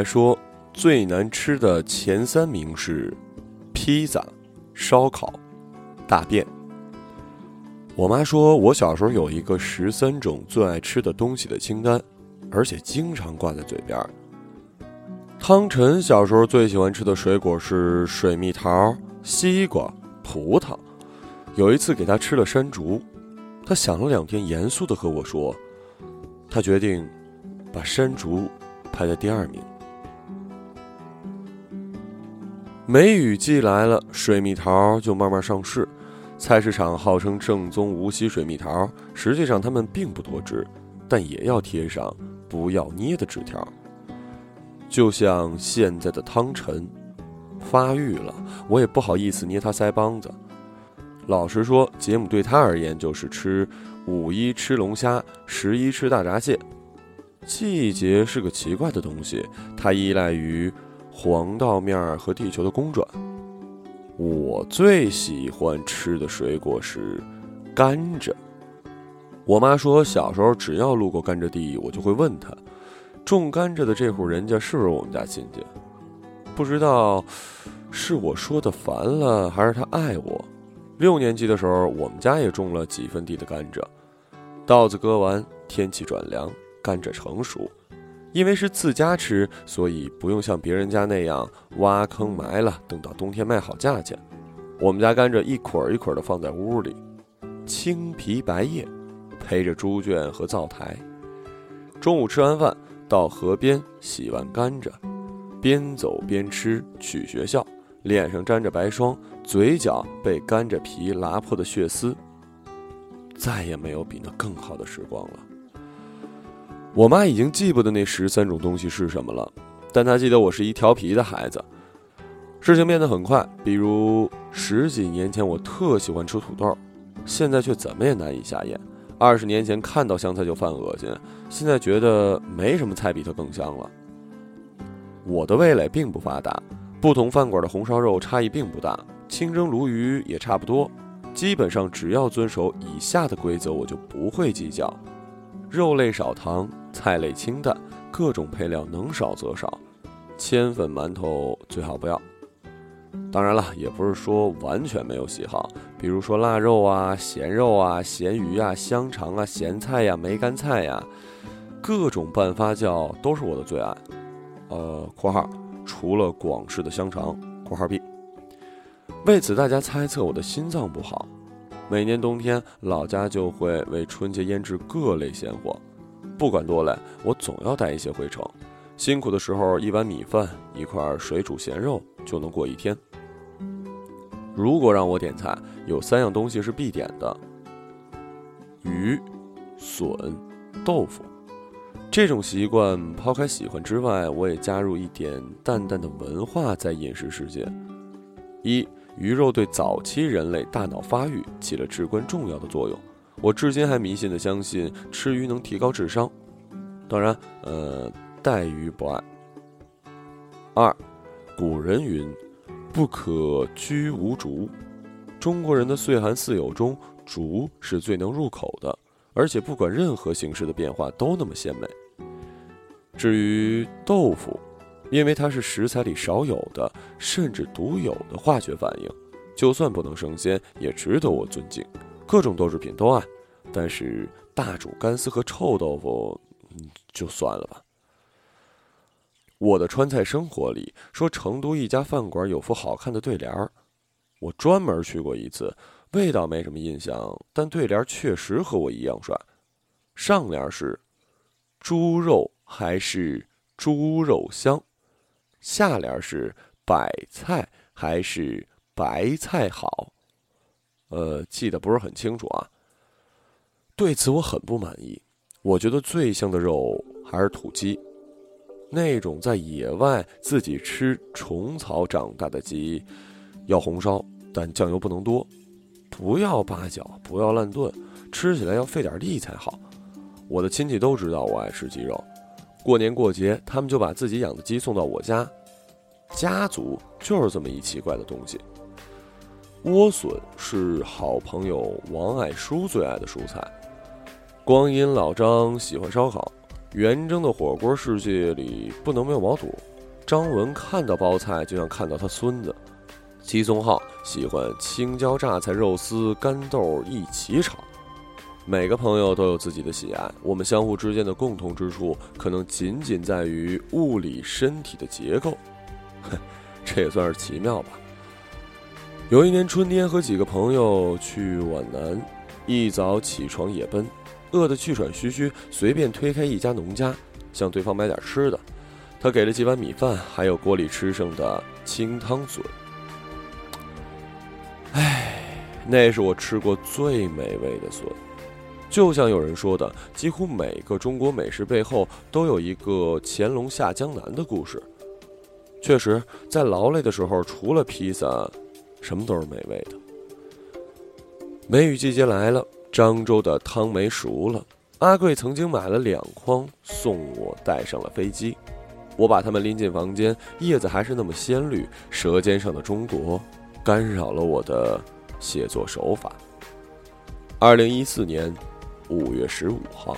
来说，最难吃的前三名是披萨、烧烤、大便。我妈说我小时候有一个十三种最爱吃的东西的清单，而且经常挂在嘴边。汤臣小时候最喜欢吃的水果是水蜜桃、西瓜、葡萄。有一次给他吃了山竹，他想了两天，严肃的和我说：“他决定把山竹排在第二名。”梅雨季来了，水蜜桃就慢慢上市。菜市场号称正宗无锡水蜜桃，实际上它们并不多汁，但也要贴上“不要捏”的纸条。就像现在的汤臣，发育了，我也不好意思捏他腮帮子。老实说，节目对他而言就是吃五一吃龙虾，十一吃大闸蟹。季节是个奇怪的东西，它依赖于黄道面和地球的公转。我最喜欢吃的水果是甘蔗。我妈说，小时候只要路过甘蔗地，我就会问她，种甘蔗的这户人家是不是我们家亲戚？不知道是我说的烦了，还是他爱我。六年级的时候，我们家也种了几分地的甘蔗。稻子割完，天气转凉，甘蔗成熟。因为是自家吃，所以不用像别人家那样挖坑埋了，等到冬天卖好价钱。我们家甘蔗一捆一捆的放在屋里，青皮白叶，陪着猪圈和灶台。中午吃完饭，到河边洗完甘蔗，边走边吃，去学校，脸上沾着白霜，嘴角被甘蔗皮拉破的血丝。再也没有比那更好的时光了。我妈已经记不得那十三种东西是什么了，但她记得我是一调皮的孩子。事情变得很快，比如十几年前我特喜欢吃土豆，现在却怎么也难以下咽；二十年前看到香菜就犯恶心，现在觉得没什么菜比它更香了。我的味蕾并不发达，不同饭馆的红烧肉差异并不大，清蒸鲈鱼也差不多。基本上只要遵守以下的规则，我就不会计较：肉类少糖。菜类清淡，各种配料能少则少，千粉馒头最好不要。当然了，也不是说完全没有喜好，比如说腊肉啊、咸肉啊、咸鱼啊、香肠啊、咸菜呀、梅干菜呀，各种半发酵都是我的最爱。呃（括号除了广式的香肠）（括号 B）。为此，大家猜测我的心脏不好。每年冬天，老家就会为春节腌制各类鲜货。不管多累，我总要带一些回城。辛苦的时候，一碗米饭，一块水煮咸肉就能过一天。如果让我点菜，有三样东西是必点的：鱼、笋、豆腐。这种习惯，抛开喜欢之外，我也加入一点淡淡的文化在饮食世界。一、鱼肉对早期人类大脑发育起了至关重要的作用。我至今还迷信的相信吃鱼能提高智商，当然，呃，带鱼不爱。二，古人云：“不可居无竹。”中国人的岁寒四友中，竹是最能入口的，而且不管任何形式的变化都那么鲜美。至于豆腐，因为它是食材里少有的，甚至独有的化学反应，就算不能升鲜，也值得我尊敬。各种豆制品都爱，但是大煮干丝和臭豆腐，就算了吧。我的川菜生活里说，成都一家饭馆有副好看的对联儿，我专门去过一次，味道没什么印象，但对联确实和我一样帅。上联是“猪肉还是猪肉香”，下联是“白菜还是白菜好”。呃，记得不是很清楚啊。对此我很不满意。我觉得最香的肉还是土鸡，那种在野外自己吃虫草长大的鸡，要红烧，但酱油不能多，不要八角，不要烂炖，吃起来要费点力才好。我的亲戚都知道我爱吃鸡肉，过年过节他们就把自己养的鸡送到我家，家族就是这么一奇怪的东西。莴笋是好朋友王爱书最爱的蔬菜。光阴老张喜欢烧烤，元征的火锅世界里不能没有毛肚。张文看到包菜就像看到他孙子。齐松浩喜欢青椒榨菜、肉丝、干豆一起炒。每个朋友都有自己的喜爱，我们相互之间的共同之处可能仅仅在于物理身体的结构。哼，这也算是奇妙吧。有一年春天，和几个朋友去皖南，一早起床野奔，饿得气喘吁吁，随便推开一家农家，向对方买点吃的。他给了几碗米饭，还有锅里吃剩的清汤笋。唉，那是我吃过最美味的笋。就像有人说的，几乎每个中国美食背后都有一个乾隆下江南的故事。确实，在劳累的时候，除了披萨，什么都是美味的。梅雨季节来了，漳州的汤梅熟了。阿贵曾经买了两筐送我，带上了飞机。我把它们拎进房间，叶子还是那么鲜绿，舌尖上的中国。干扰了我的写作手法。二零一四年五月十五号。